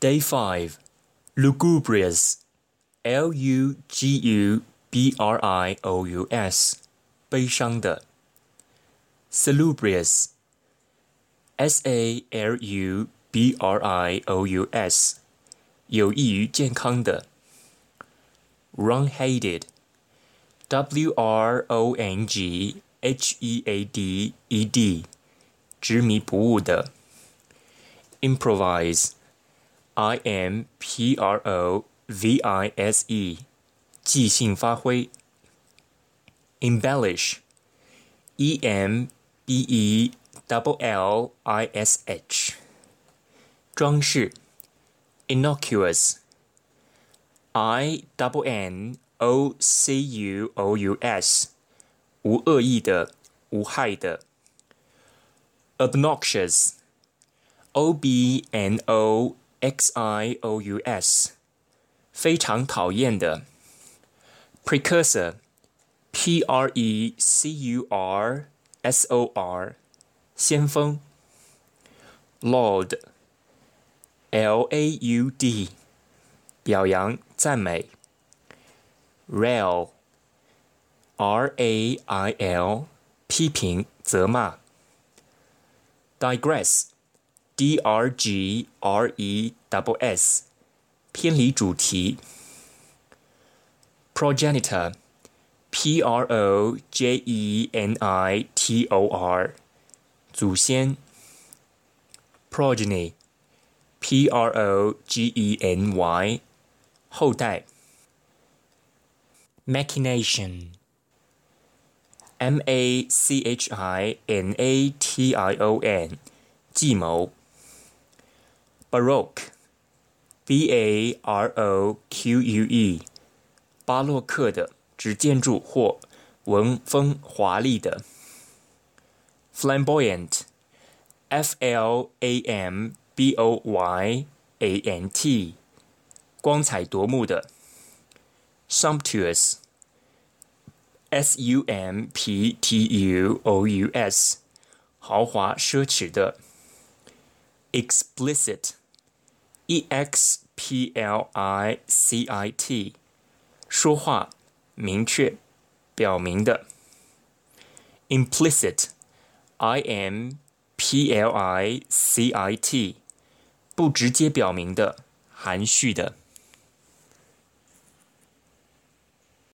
Day 5 Lugubrious L U G U B R I O U S 悲伤的 Salubrious S A L U B R I O U S 有益于健康的 Wrong-headed W R O N G H E A D E D 执迷不悟的 Improvise I M P R O V I S E，即兴发挥。Embellish，E M B E double L I S H，装饰。Innocuous，I double N O C U O U S，无恶意的，无害的。Obnoxious，O B N O。 X I O U S，非常讨厌的。Precursor，P R E C U R S O R，先锋。Laud，L A U D，表扬赞美。Rail，R A I L，批评责骂。Digress。 D R G R E W S，偏离主题。Progenitor，P R O J E N I T O R，祖先。Progeny，P R O G E N Y，后代。Machination，M A C H I N A T I O N，计谋。 Baroque, B A R O Q U E，巴洛克的，指建筑或文风华丽的。Flamboyant, F L A M B O Y A N T，光彩夺目的。Sumptuous, S U M P T U O U S，豪华奢侈的。Explicit。 E x p l i c i t，说话明确表明的。implicit，i m p l i c i t，不直接表明的，含蓄的。